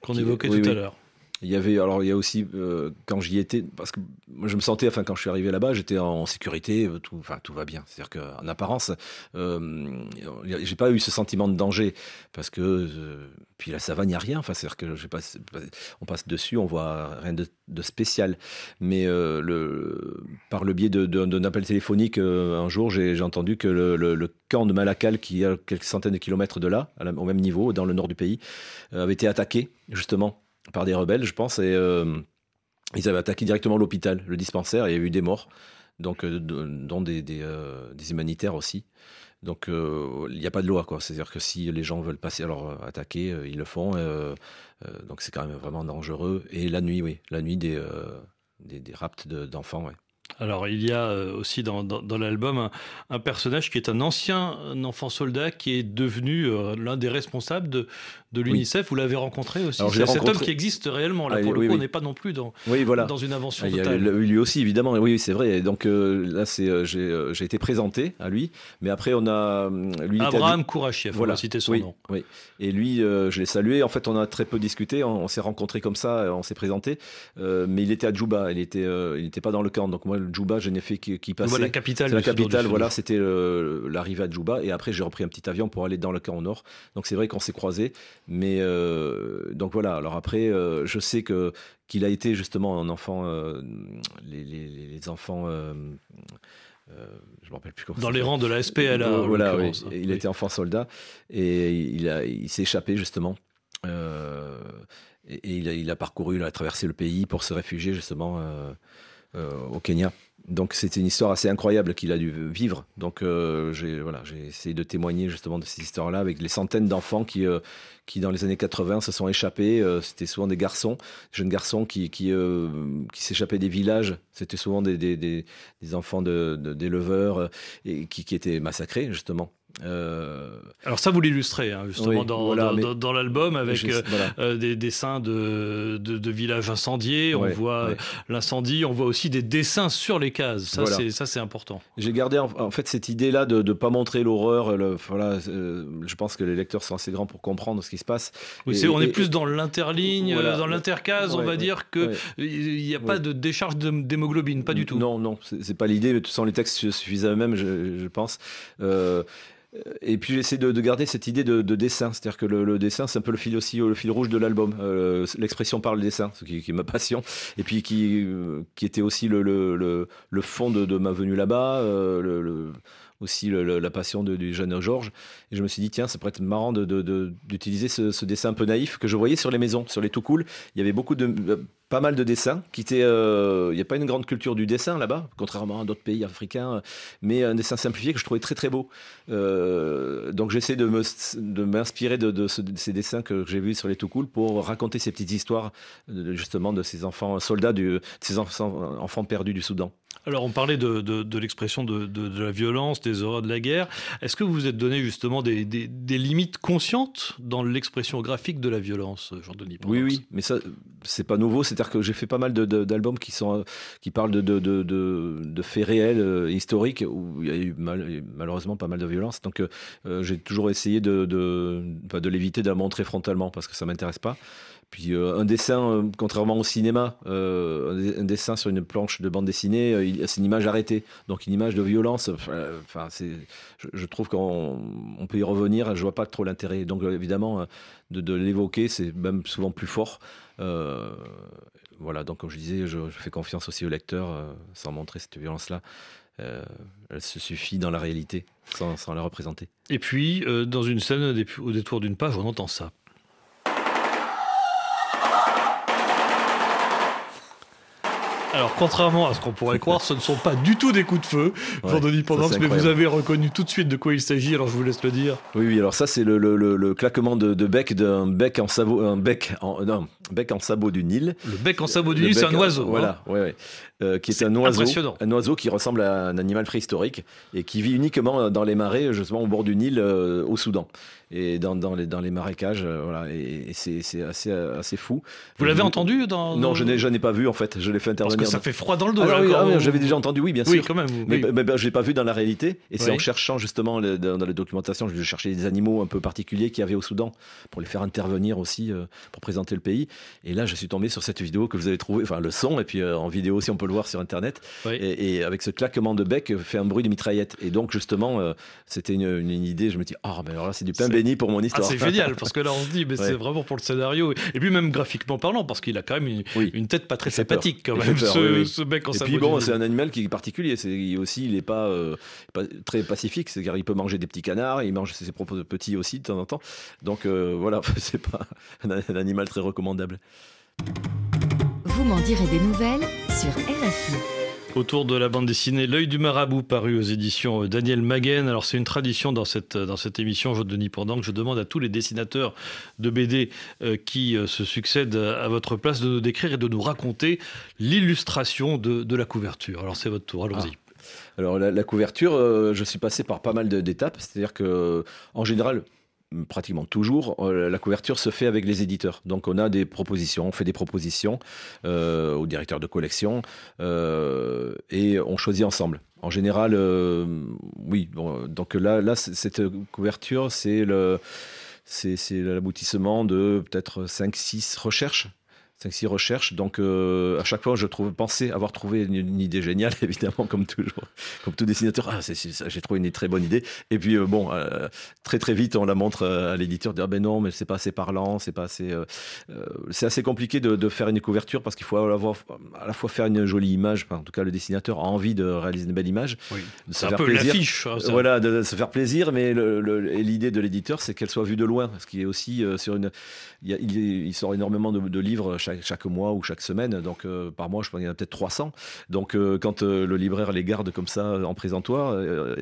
qu'on évoquait tout à l'heure. Il y avait, alors il y a aussi, euh, quand j'y étais, parce que je me sentais, enfin quand je suis arrivé là-bas, j'étais en sécurité, euh, tout, enfin tout va bien. C'est-à-dire qu'en apparence, euh, j'ai pas eu ce sentiment de danger, parce que, euh, puis la savane, il n'y a rien, enfin c'est-à-dire que j'ai pas, on passe dessus, on voit rien de, spécial. Mais euh, par le biais d'un appel téléphonique, un jour, j'ai entendu que le, le- camp de Malakal, qui est à quelques centaines de kilomètres de là, au même niveau, dans le nord du pays, avait été attaqué, justement, par des rebelles, je pense, et euh, ils avaient attaqué directement l'hôpital, le dispensaire, et il y a eu des morts, donc, euh, dont des, euh, des humanitaires aussi. Donc il n'y a pas de loi, quoi. C'est-à-dire que si les gens veulent passer, alors euh, attaquer, ils le font. donc c'est quand même vraiment dangereux. Et la nuit, oui, la nuit des, des, des rapts de- d'enfants. Alors, il y a aussi dans, dans- l'album un, un personnage qui est un ancien enfant soldat qui est devenu l'un des responsables de, de l'UNICEF. Vous l'avez rencontré aussi. C'est l'ai cet homme rencontré- qui existe réellement. Là, Ah, pour le coup, oui. on n'est pas non plus dans, Oui, voilà. dans une invention Ah, a totale. le- lui aussi, évidemment. Oui, c'est vrai. Donc euh, là, c'est, euh, j'ai, euh, j'ai été présenté à lui. Mais après, on a. Lui, Abraham à- Kourachiev, on Voilà. va citer son oui, nom. Oui. Et lui, euh, je l'ai salué. En fait, on a très peu discuté. On, on s'est rencontrés comme ça. On s'est présenté. Euh, mais il était à Djouba. Il était, il n'était pas dans le camp. Donc moi, le Djouba, je n'ai fait qu'y passer. Voilà, la capitale la capitale. Voilà, c'était l'arrivée à Djouba. Et après, j'ai repris un petit avion pour aller dans le camp au nord. Donc c'est vrai qu'on s'est croisés. Mais euh, donc voilà. Alors après, euh, je sais que qu'il a été justement un enfant, euh, les, les- les enfants. euh, je me rappelle plus comment. Dans les rangs de la SPLA. Euh, en voilà, oui. Et Il était enfant soldat et il, a, il s'est échappé justement. Euh, et et il, a, il a parcouru, il a traversé le pays pour se réfugier justement au Kenya. Donc c'était une histoire assez incroyable qu'il a dû vivre. Donc euh, j'ai essayé de témoigner justement de cette histoire-là avec les centaines d'enfants qui, euh, qui dans les années 80 se sont échappés. Euh, C'était souvent des garçons, jeunes garçons qui, qui, s'échappaient des villages. C'était souvent des, des, enfants d'éleveurs et qui étaient massacrés justement. Euh, Alors ça, vous l'illustrez hein, justement Oui, dans, voilà, dans, mais- dans- dans l'album avec euh, voilà. euh, des dessins de, de, de villages incendiés. on voit ouais. l'incendie, on voit aussi des dessins sur les cases. Ça, Voilà. c'est important. J'ai gardé en, en fait cette idée-là de ne pas montrer l'horreur. Voilà, euh, je pense que les lecteurs sont assez grands pour comprendre ce qui se passe. Oui, Et- c'est- on est plus dans l'interligne, dans l'intercase, on va dire que il n'y a pas de décharge d'hémoglobine, pas du tout. Non, non, c'est pas l'idée. mais De toute façon, les textes se suffisent à eux-mêmes, je, je pense. Euh, et puis j'essaie de, de garder cette idée de, de dessin, c'est-à-dire que le, dessin, c'est un peu le fil aussi, le fil rouge de l'album. Euh, L'expression par le dessin, ce qui, est ma passion, et puis qui, euh, était aussi le, fond de, ma venue là-bas, euh, aussi la passion du jeune Georges. Et je me suis dit, tiens, ça pourrait être marrant d'utiliser ce, dessin un peu naïf que je voyais sur les maisons, sur les tout. Il y avait beaucoup de, euh, pas mal de dessins qui étaient. euh, il n'y a pas une grande culture du dessin là-bas, contrairement à d'autres pays africains, mais un dessin simplifié que je trouvais très très beau. Euh, donc j'essaie de m'inspirer de, de de ces dessins que j'ai vus sur les tout pour raconter ces petites histoires justement de ces enfants soldats, de ces enfants perdus du Soudan. Alors, on parlait de, l'expression de, la violence, des horreurs de la guerre. Est-ce que vous vous êtes donné justement des, limites conscientes dans l'expression graphique de la violence, Jean-Denis Oui, oui, mais ça, c'est pas nouveau. C'est-à-dire que j'ai fait pas mal d'albums qui parlent de, faits réels, euh, historiques, où il y a eu mal- malheureusement pas mal de violence. Donc, euh, euh, j'ai toujours essayé de, de l'éviter, de la montrer frontalement parce que ça m'intéresse pas. Euh, un dessin, euh, contrairement au cinéma, euh, un dessin sur une planche de bande dessinée, c'est une image arrêtée, donc une image de violence. Enfin, je, trouve qu'on on peut y revenir. Je vois pas trop l'intérêt. Donc évidemment, de, l'évoquer, c'est même souvent plus fort. Voilà. Donc comme je disais, je, fais confiance aussi au lecteur, sans montrer cette violence-là. Elle se suffit dans la réalité, sans, la représenter. Et puis, dans une scène, au détour d'une page, on entend ça. Alors, contrairement à ce qu'on pourrait croire, ce ne sont pas du tout des coups de feu, Jean-Denis Pendance, mais vous avez reconnu tout de suite de quoi il s'agit, alors je vous laisse le dire. Oui, oui. Alors ça, c'est le, le, le, le claquement de, de bec d'un bec en sabot, un bec en, non, bec en sabot du Nil. Le bec en sabot du Nil, c'est un oiseau. Voilà, hein. ouais, ouais. Euh, qui est, C'est un oiseau, impressionnant. un oiseau qui ressemble à un animal préhistorique et qui vit uniquement dans les marais, justement au bord du Nil, euh, au Soudan et dans, dans les dans les marécages, euh, voilà. Et, et c'est assez assez fou. Vous l'avez entendu dans Non, je n'ai je n'ai pas vu en fait. Je l'ai fait Parce intervenir. que ça fait froid dans le dos. Ah, oui, quand ah j'avais déjà entendu, oui, bien Oui, sûr. quand même. Mais, oui. mais- mais je l'ai pas vu dans la réalité. Et c'est en cherchant justement le- dans, la documentation, je cherchais des animaux un peu particuliers qu'il y avait au Soudan pour les faire intervenir aussi euh, pour présenter le pays. Et là, je suis tombé sur cette vidéo que vous avez trouvée, enfin le son, et puis euh, en vidéo aussi, on peut le voir sur Internet. Et, et avec ce claquement de bec, euh, fait un bruit de mitraillette. Et donc justement, euh, c'était une, une- idée. Je me dis, ah, mais alors là, c'est du pain C'est- pour mon Ah, histoire. c'est génial, parce que là, on se dit, mais [LAUGHS] Ouais. c'est vraiment pour le scénario. Et puis, même graphiquement parlant, parce qu'il a quand même une, Oui. une tête pas très peur. sympathique, quand même, peur, ce, oui, oui. ce bec en Et puis bon, c'est un animal qui est particulier. C'est il aussi, il est pas, euh, pas très pacifique. C'est car il peut manger des petits canards, il mange ses propres petits aussi de temps en temps. Donc euh, voilà, [LAUGHS] c'est pas un, un animal très recommandable. Vous m'en direz des nouvelles sur RFI. Autour de la bande dessinée L'œil du marabout, paru aux éditions euh, Daniel Maguen. Alors, c'est une tradition dans cette, dans cette émission, je Denis Pendant, que je demande à tous les dessinateurs de BD euh, qui euh, se succèdent à votre place de nous décrire et de nous raconter l'illustration de, de la couverture. Alors, c'est votre tour, allons-y. Alors la, couverture, je suis passé par pas mal d'étapes. C'est-à-dire que en général, pratiquement toujours, euh, la couverture se fait avec les éditeurs. Donc on a des propositions, on fait des propositions euh, au directeur de collection euh, et on choisit ensemble. En général, euh, oui. Donc là, là, cette couverture, c'est c'est l'aboutissement de peut-être 5-6 recherches. 5-6 recherches. Donc, euh, à chaque fois, je trouve, pensais avoir trouvé une, une idée géniale, [LAUGHS] évidemment, comme toujours, comme tout dessinateur. Ah, j'ai trouvé une très bonne idée. Et puis, euh, bon, euh, très très vite, on la montre à l'éditeur, dire, ah, ben non, mais c'est pas assez parlant, c'est pas assez. c'est assez compliqué de, de faire une couverture parce qu'il faut avoir, à la fois faire une jolie image. Enfin, en tout cas, le dessinateur a envie de réaliser une belle image. Oui. C'est un faire peu l'affiche. hein. Voilà, de, de se faire plaisir, mais l'idée de l'éditeur, c'est qu'elle soit vue de loin, parce qu'il est aussi sur une. Il, y a- il, est- il sort énormément de, de livres chaque, chaque mois ou chaque semaine, donc euh, par mois, je pense qu'il y en a peut-être 300. Donc euh, quand euh, le libraire les garde comme ça en présentoir,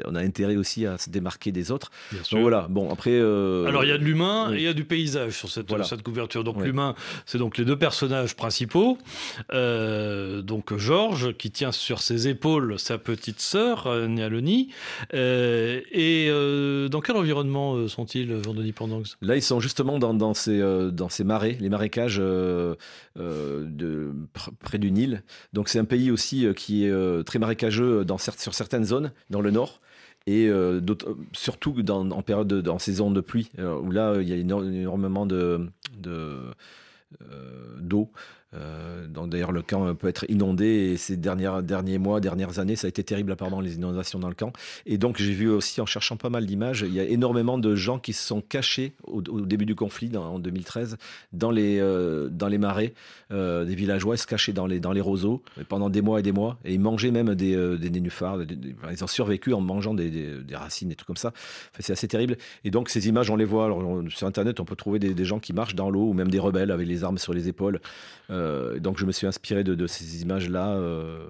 on a intérêt aussi à se démarquer des autres. Donc voilà, bon, après. Alors il y a de l'humain oui. et il y a du paysage sur cette, Voilà. cette couverture. Donc Ouais. l'humain, c'est donc les deux personnages principaux. Donc Georges qui tient sur ses épaules sa petite sœur Nialoni. Et dans quel environnement sont-ils, Jean-Denis Pendanx Là, ils sont justement dans, dans, ces, euh, dans ces marais, les marécages euh, de, pr- près du Nil. Donc, c'est un pays aussi euh, qui est euh, très marécageux dans, sur certaines zones, dans le nord. Et euh, surtout dans, en période de, en saison de pluie, euh, où là, il y a éno- énormément de, de, euh, d'eau. Euh, d'ailleurs le camp peut être inondé et ces dernières, derniers mois, dernières années, ça a été terrible apparemment les inondations dans le camp. Et donc j'ai vu aussi en cherchant pas mal d'images, il y a énormément de gens qui se sont cachés au, début du conflit en 2013 dans les, euh, dans les marais, euh, des villageois se cachaient dans les, dans les roseaux pendant des mois et des mois et ils mangeaient même des, des nénuphars, ils ont survécu en mangeant des, des- racines et tout comme ça. Enfin, c'est assez terrible. Et donc ces images, on les voit sur internet, on peut trouver des, gens qui marchent dans l'eau ou même des rebelles avec les armes sur les épaules. Et donc je me suis inspiré de, ces images-là. euh,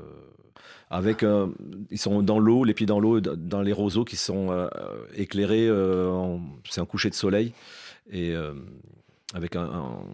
avec, euh, ils sont dans l'eau, les pieds dans l'eau, dans les roseaux qui sont euh, éclairés. euh, c'est un coucher de soleil et euh, avec un-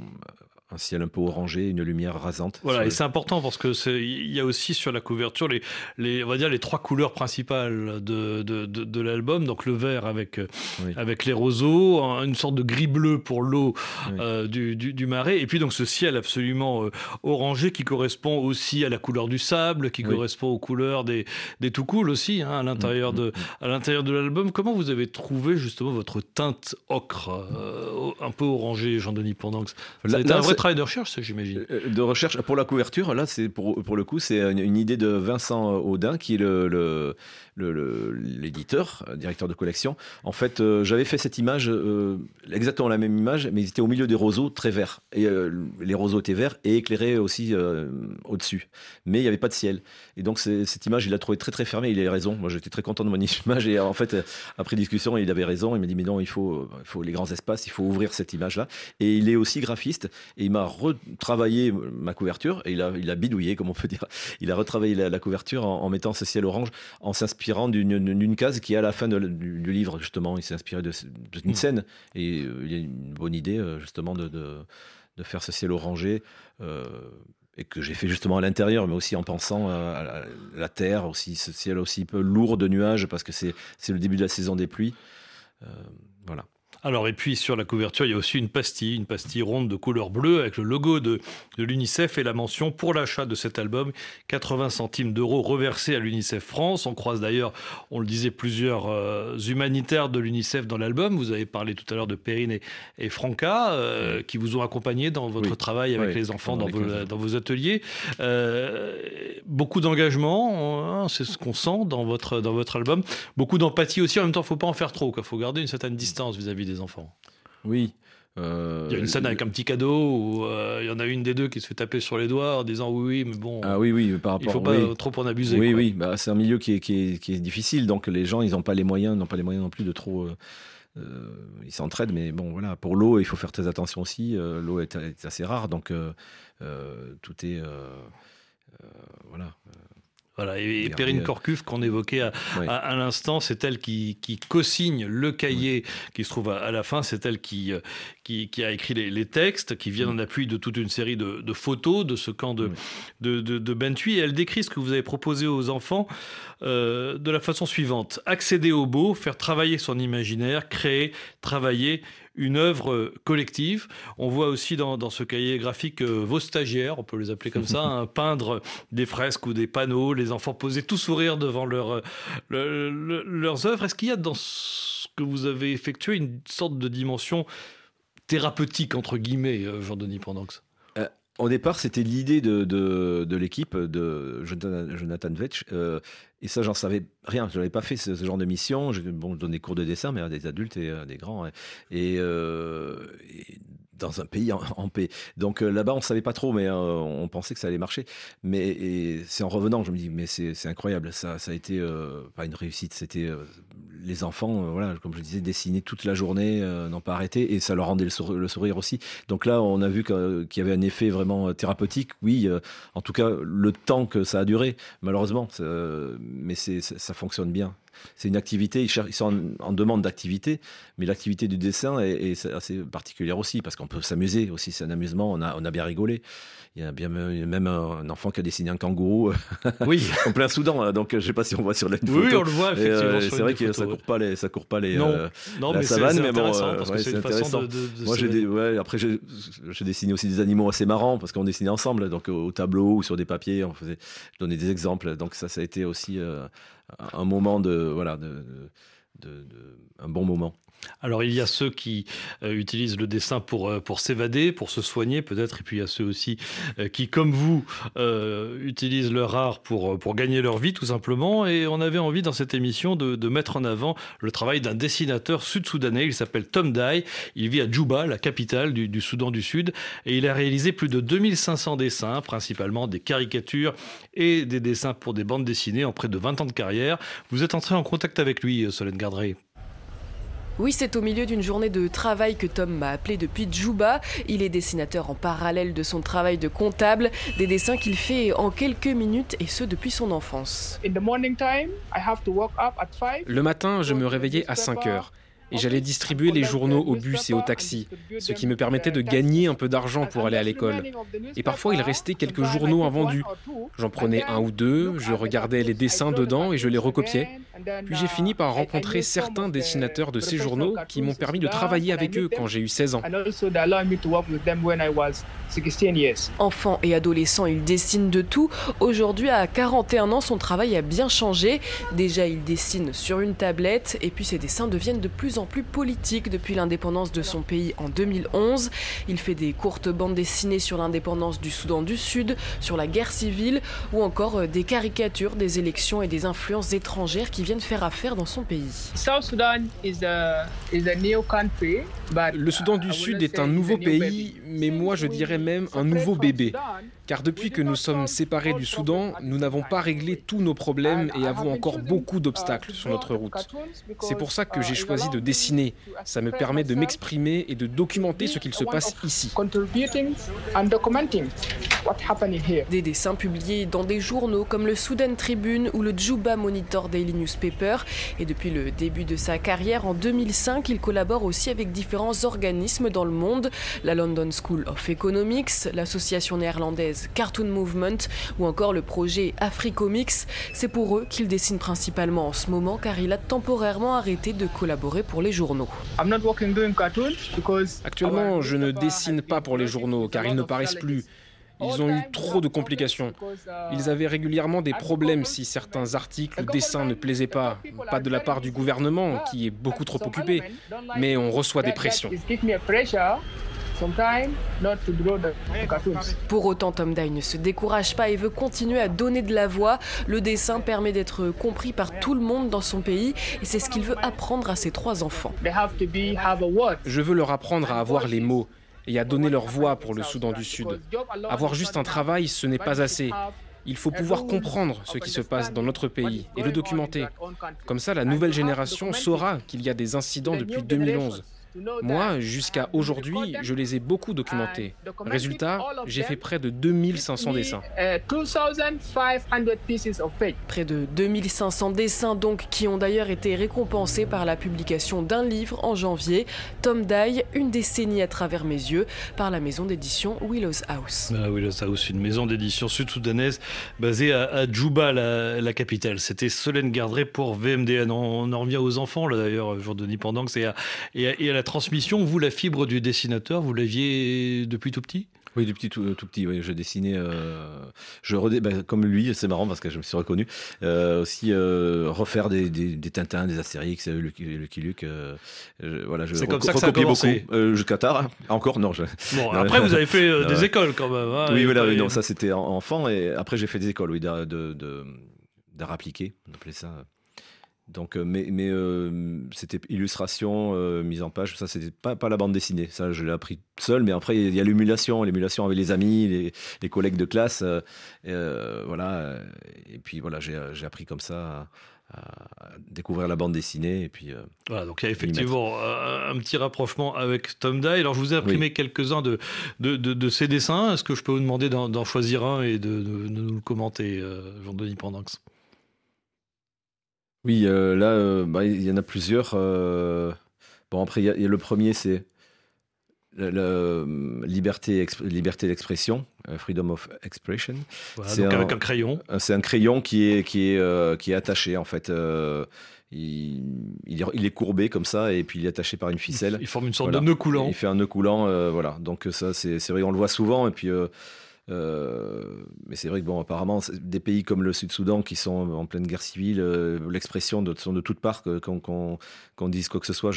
un ciel un peu orangé, une lumière rasante. Voilà, et le- c'est important parce que c'est il y a aussi sur la couverture les, les on va dire les trois couleurs principales de, de, de, de l'album. Donc le vert avec Oui. avec les roseaux, un- une sorte de gris bleu pour l'eau Oui. euh, du, du, du marais, et puis donc ce ciel absolument euh, orangé qui correspond aussi à la couleur du sable, qui Oui. correspond aux couleurs des des tout cool aussi hein, à l'intérieur Mm, de à l'intérieur de l'album. Comment vous avez trouvé justement votre teinte ocre, euh, un peu orangé, Jean-Denis Pendanx Ça Là- a été là, un vrai c'est- travail de recherche, j'imagine. Euh, de recherche pour la couverture. Là, c'est pour, le coup, c'est une, idée de Vincent Audin, qui est le, l'éditeur, euh, directeur de collection. En fait, euh, j'avais fait cette image, euh, exactement la même image, mais ils étaient au milieu des roseaux très verts. Et euh, les roseaux étaient verts et éclairés aussi euh, au-dessus. Mais il n'y avait pas de ciel. Et donc, cette image, il l'a trouvé très très fermée. Il a raison. Moi, j'étais très content de mon [LAUGHS] image. Et en fait, euh, après discussion, il avait raison. Il m'a dit, mais non, il faut, euh, il faut les grands espaces, il faut ouvrir cette image-là. Et il est aussi graphiste. Et il m'a retravaillé ma couverture. Et il a, il a bidouillé, comme on peut dire. Il a retravaillé la, la couverture en, en mettant ce ciel orange, en s'inspirant d'une, case qui est à la fin de- du, du livre, justement. Il s'est inspiré d'une Mm. scène. Et euh, il y a une bonne idée, euh, justement, de, de, de faire ce ciel orangé. euh, et que j'ai fait justement à l'intérieur, mais aussi en pensant à, la- terre, aussi ce ciel aussi peu lourd de nuages, parce que c'est, c'est le début de la saison des pluies. Euh, voilà. Alors, et puis sur la couverture, il y a aussi une pastille, une pastille ronde de couleur bleue avec le logo de, de l'UNICEF et la mention pour l'achat de cet album 80 centimes d'euros reversés à l'UNICEF France. On croise d'ailleurs, on le disait, plusieurs euh, humanitaires de l'UNICEF dans l'album. Vous avez parlé tout à l'heure de Perrine et, et Franca euh, qui vous ont accompagné dans votre Oui. travail avec Oui, les enfants dans vos, 15 jours. dans vos ateliers. Euh, beaucoup d'engagement, hein, c'est ce qu'on sent dans votre, dans votre album. Beaucoup d'empathie aussi. En même temps, il ne faut pas en faire trop. Il faut garder une certaine distance vis-à-vis des enfants. Oui. euh, Il y a une scène avec un petit cadeau où euh, il y en a une des deux qui se fait taper sur les doigts en disant oui, oui, mais bon, Ah oui, oui, par il rapport faut pas oui. trop en abuser. Oui, quoi. oui, bah, c'est un milieu qui est, qui, est, qui est difficile, donc les gens, ils n'ont pas les moyens, n'ont pas les moyens non plus de trop. euh, euh, ils s'entraident, mais bon, voilà. Pour l'eau, il faut faire très attention aussi. euh, l'eau est, est assez rare, donc euh, euh, tout est, euh, euh, voilà. Voilà, et, Perrine Corcuff, qu'on évoquait à, Ouais. à- à l'instant, c'est elle qui, qui co-signe le cahier qui se trouve à, à la fin. C'est elle qui, euh, qui, qui a écrit les, les textes, qui viennent en appui de toute une série de, de photos de ce camp de, de, de, de Bentui. Et elle décrit ce que vous avez proposé aux enfants euh, de la façon suivante accéder au beau, faire travailler son imaginaire, créer, travailler une œuvre collective. On voit aussi dans, dans ce cahier graphique euh, vos stagiaires, on peut les appeler comme ça, [LAUGHS] hein, peindre des fresques ou des panneaux, les enfants poser tout sourire devant leur, euh, le- le- leurs œuvres. Est-ce qu'il y a dans ce que vous avez effectué une sorte de dimension thérapeutique, entre guillemets, euh, Jean-Denis Pendanx Au départ, c'était l'idée de, de, l'équipe de Jonathan, Vetch. euh, et ça, j'en savais rien. Je n'avais pas fait ce, genre de mission. Je, bon, je donnais cours de dessin, mais à des adultes et à des grands. hein. Et, euh, et dans un pays en, paix. Donc euh, là-bas, on ne savait pas trop, mais euh, on pensait que ça allait marcher. Mais c'est en revenant, je me dis, mais c'est incroyable. Ça, ça a été euh, pas une réussite. C'était euh, les enfants, euh, voilà, comme je disais, dessiner toute la journée, euh, n'ont pas arrêté, et ça leur rendait le, sour- le sourire aussi. Donc là, on a vu qu'il y avait un effet vraiment euh, thérapeutique. Oui, en tout cas, le temps que ça a duré, malheureusement, mais ça fonctionne bien. C'est une activité, ils, cherchent- ils sont en, en demande d'activité, mais l'activité du dessin est, est assez particulière aussi, parce qu'on peut s'amuser aussi, c'est un amusement, on a, on a bien rigolé. Il y a bien même un enfant qui a dessiné un kangourou Oui. [LAUGHS] en plein Soudan, là, donc je sais pas si on voit sur la une Oui, photo. on le voit effectivement. euh, c'est vrai que ça photos, court pas les, ça court pas les. Non. euh, Non, la mais savane, mais bon, euh, parce ouais, que c'est c'est une façon intéressant. de. de- de Moi, j'ai ouais, après, j'ai j'ai dessiné aussi des animaux assez marrants parce qu'on dessinait ensemble, donc au tableau ou sur des papiers, on faisait, je donnais des exemples. Donc ça, ça a été aussi euh, un moment de, voilà, de, de- un bon moment. Alors il y a ceux qui euh, utilisent le dessin pour, euh, pour s'évader, pour se soigner peut-être, et puis il y a ceux aussi euh, qui, comme vous, utilisent leur art pour, pour gagner leur vie tout simplement. Et on avait envie dans cette émission de, de mettre en avant le travail d'un dessinateur sud-soudanais. Il s'appelle Tom Dai. Il vit à Djouba, la capitale du, du Soudan du Sud, et il a réalisé plus de 2500 dessins, principalement des caricatures et des dessins pour des bandes dessinées en près de 20 ans de carrière. Vous êtes entré en contact avec lui, Solène Gardré? Oui, c'est au milieu d'une journée de travail que Tom m'a appelé depuis Djouba. Il est dessinateur en parallèle de son travail de comptable, des dessins qu'il fait en quelques minutes et ce depuis son enfance. Le matin, je me réveillais à 5 heures et j'allais distribuer les journaux aux bus et aux taxis, ce qui me permettait de gagner un peu d'argent pour aller à l'école. Et parfois, il restait quelques journaux invendus. J'en prenais un ou deux, je regardais les dessins dedans et je les recopiais. Puis j'ai fini par rencontrer certains dessinateurs de ces journaux qui m'ont permis de travailler avec eux quand j'ai eu 16 ans. Enfant et adolescent, il dessine de tout. Aujourd'hui, à 41 ans, son travail a bien changé. Déjà, il dessine sur une tablette et puis ses dessins deviennent de plus en plus politiques depuis l'indépendance de son pays en 2011. Il fait des courtes bandes dessinées sur l'indépendance du Soudan du Sud, sur la guerre civile ou encore euh, des caricatures des élections et des influences étrangères qui viennent faire affaire dans son pays. Le Soudan du Sud est un nouveau pays, mais moi je dirais même un nouveau bébé. Car depuis que nous sommes séparés du Soudan, nous n'avons pas réglé tous nos problèmes et avons encore beaucoup d'obstacles sur notre route. C'est pour ça que j'ai choisi de dessiner. Ça me permet de m'exprimer et de documenter ce qu'il se passe ici. Des dessins publiés dans des journaux comme le Sudan Tribune ou le Juba Monitor Daily Newspaper. Et depuis le début de sa carrière, en 2005, il collabore aussi avec différents organismes dans le monde, la London School of Economics, l'association néerlandaise Cartoon Movement ou encore le projet Africomics. C'est pour eux qu'il dessine principalement en ce moment car il a temporairement arrêté de collaborer pour les journaux. Actuellement, je ne dessine pas pour les journaux car ils ne paraissent plus. Ils ont eu trop de complications. Ils avaient régulièrement des problèmes si certains articles ou dessins ne plaisaient pas. Pas de la part du gouvernement, qui est beaucoup trop occupé, mais on reçoit des pressions. Pour autant, Tom Dye ne se décourage pas et veut continuer à donner de la voix. Le dessin permet d'être compris par tout le monde dans son pays et c'est ce qu'il veut apprendre à ses trois enfants. Je veux leur apprendre à avoir les mots et à donner leur voix pour le Soudan du Sud. Avoir juste un travail, ce n'est pas assez. Il faut pouvoir comprendre ce qui se passe dans notre pays et le documenter. Comme ça, la nouvelle génération saura qu'il y a des incidents depuis 2011. Moi, jusqu'à aujourd'hui, je les ai beaucoup documentés. Résultat, j'ai fait près de 2500 dessins. Près de 2500 dessins donc qui ont d'ailleurs été récompensés par la publication d'un livre en janvier, Tom Dye, une décennie à travers mes yeux, par la maison d'édition Willow's House. Ah, Willow's House, une maison d'édition sud-soudanaise basée à, à Djouba, la, la capitale. C'était Solène Gardré pour VMDN. On, on en revient aux enfants, là d'ailleurs, jour de Nipendance, et à, et, à, et à la transmission. Vous, la fibre du dessinateur, vous l'aviez depuis tout petit? Oui, du petit tout, tout petit. Oui, je dessinais. euh, je redé- ben, comme lui, c'est marrant parce que je me suis reconnu. Euh, aussi euh, refaire des, des, des Tintins, des Astérix, euh, Lucky Lucky Luke. euh, je- voilà, je C'est comme ça que ça a commencé. beaucoup. Euh, Jusqu'à tard. hein. Encore non. Je... Bon, [LAUGHS] Non, après, vous avez fait euh, [LAUGHS] des écoles quand même. hein, Oui, voilà, oui, non, ça c'était en- enfant et après j'ai fait des écoles, oui, d'art de, de- d'art appliqué, on appelait ça. Donc, euh, mais, mais euh, c'était illustration, euh, mise en page, ça c'était pas, pas la bande dessinée, ça je l'ai appris seul, mais après il y a l'émulation, l'émulation avec les amis, les, les collègues de classe, euh, voilà, et puis voilà, j'ai appris comme ça à, découvrir la bande dessinée, et puis euh, Voilà, donc il y a effectivement un petit rapprochement avec Tom Dye. Alors je vous ai imprimé Oui. quelques-uns de, de, de, de ces dessins. Est-ce que je peux vous demander d'en choisir un et de, de- nous le commenter, Jean-Denis Pendanx Oui, euh, là, euh, bah, il y en a plusieurs. euh, Bon, après, il y, a- il y a le premier, c'est la, la, euh, liberté, exp- liberté d'expression, freedom of expression. Voilà, C'est donc avec un crayon. C'est un crayon qui est, qui est, qui est attaché, en fait. il, il est, il est courbé comme ça, et puis il est attaché par une ficelle. Il forme une sorte Voilà. de nœud coulant. Il fait un nœud coulant, voilà. Donc ça, c'est c'est vrai, on le voit souvent. Et puis, mais c'est vrai que bon, apparemment, des pays comme le Sud-Soudan qui sont en pleine guerre civile, euh, l'expression sont de toutes parts qu'on qu'on dise quoi que ce soit.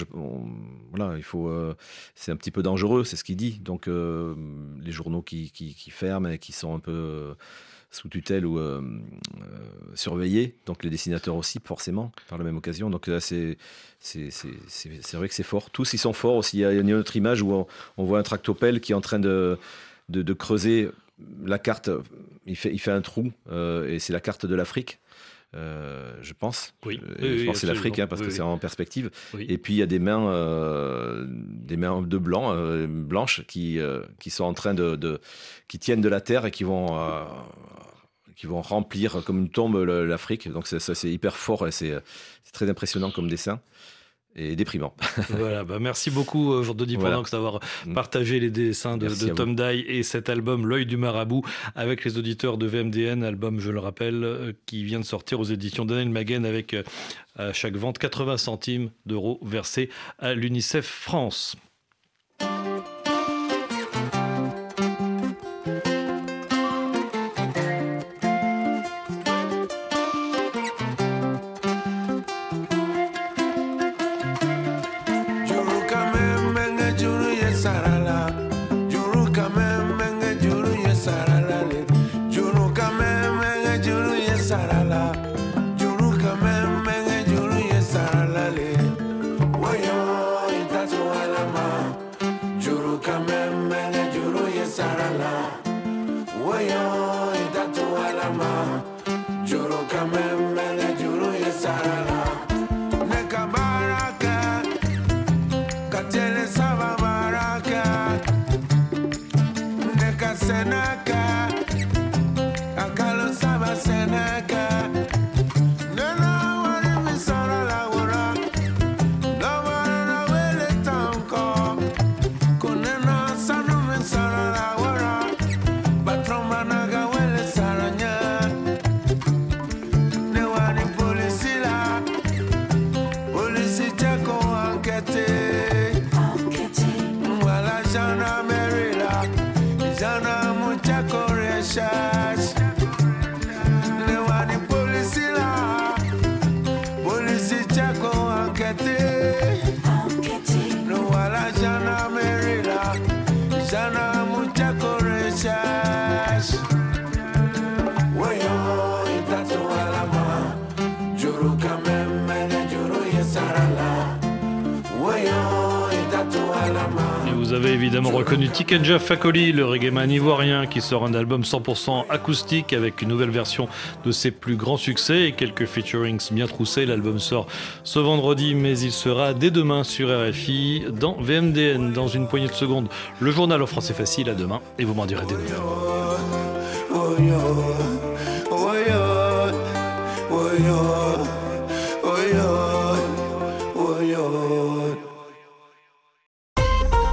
Voilà, il faut. euh, c'est un petit peu dangereux, c'est ce qu'il dit. Donc euh, les journaux qui, qui, ferment et qui sont un peu euh, sous tutelle ou euh, euh, surveillés, donc les dessinateurs aussi forcément par la même occasion. Donc là, c'est vrai que c'est fort. Tous ils sont forts aussi. Il y a une autre image où on, voit un tractopelle qui est en train de, de creuser la carte. Il fait, il fait un trou euh, et c'est la carte de l'Afrique. euh, je pense. Oui. Euh, Oui, je oui, pense que c'est l'Afrique hein, parce Oui, que c'est en perspective. Et puis il y a des mains, euh, des mains de blanc, euh, blanches qui, qui sont en train de, de- qui tiennent de la terre et qui vont, qui vont remplir comme une tombe l'Afrique. Donc c'est- ça c'est hyper fort et c'est très impressionnant comme dessin et déprimant. [LAUGHS] voilà, bah merci beaucoup euh, Jean-Denis Voilà. Pendanx d'avoir Mm. partagé les dessins de, Tom Dye et cet album L'œil du marabout avec les auditeurs de VMDN, album je le rappelle euh, qui vient de sortir aux éditions Daniel Maguen avec euh, à chaque vente 80 centimes d'euros versés à l'UNICEF France. Évidemment reconnu Tikenja Fakoli, le reggaeman ivoirien qui sort un album 100% acoustique avec une nouvelle version de ses plus grands succès et quelques featurings bien troussés. L'album sort ce vendredi, mais il sera dès demain sur RFI dans VMDN dans une poignée de secondes. Le journal en français facile à demain et vous m'en direz des nouvelles.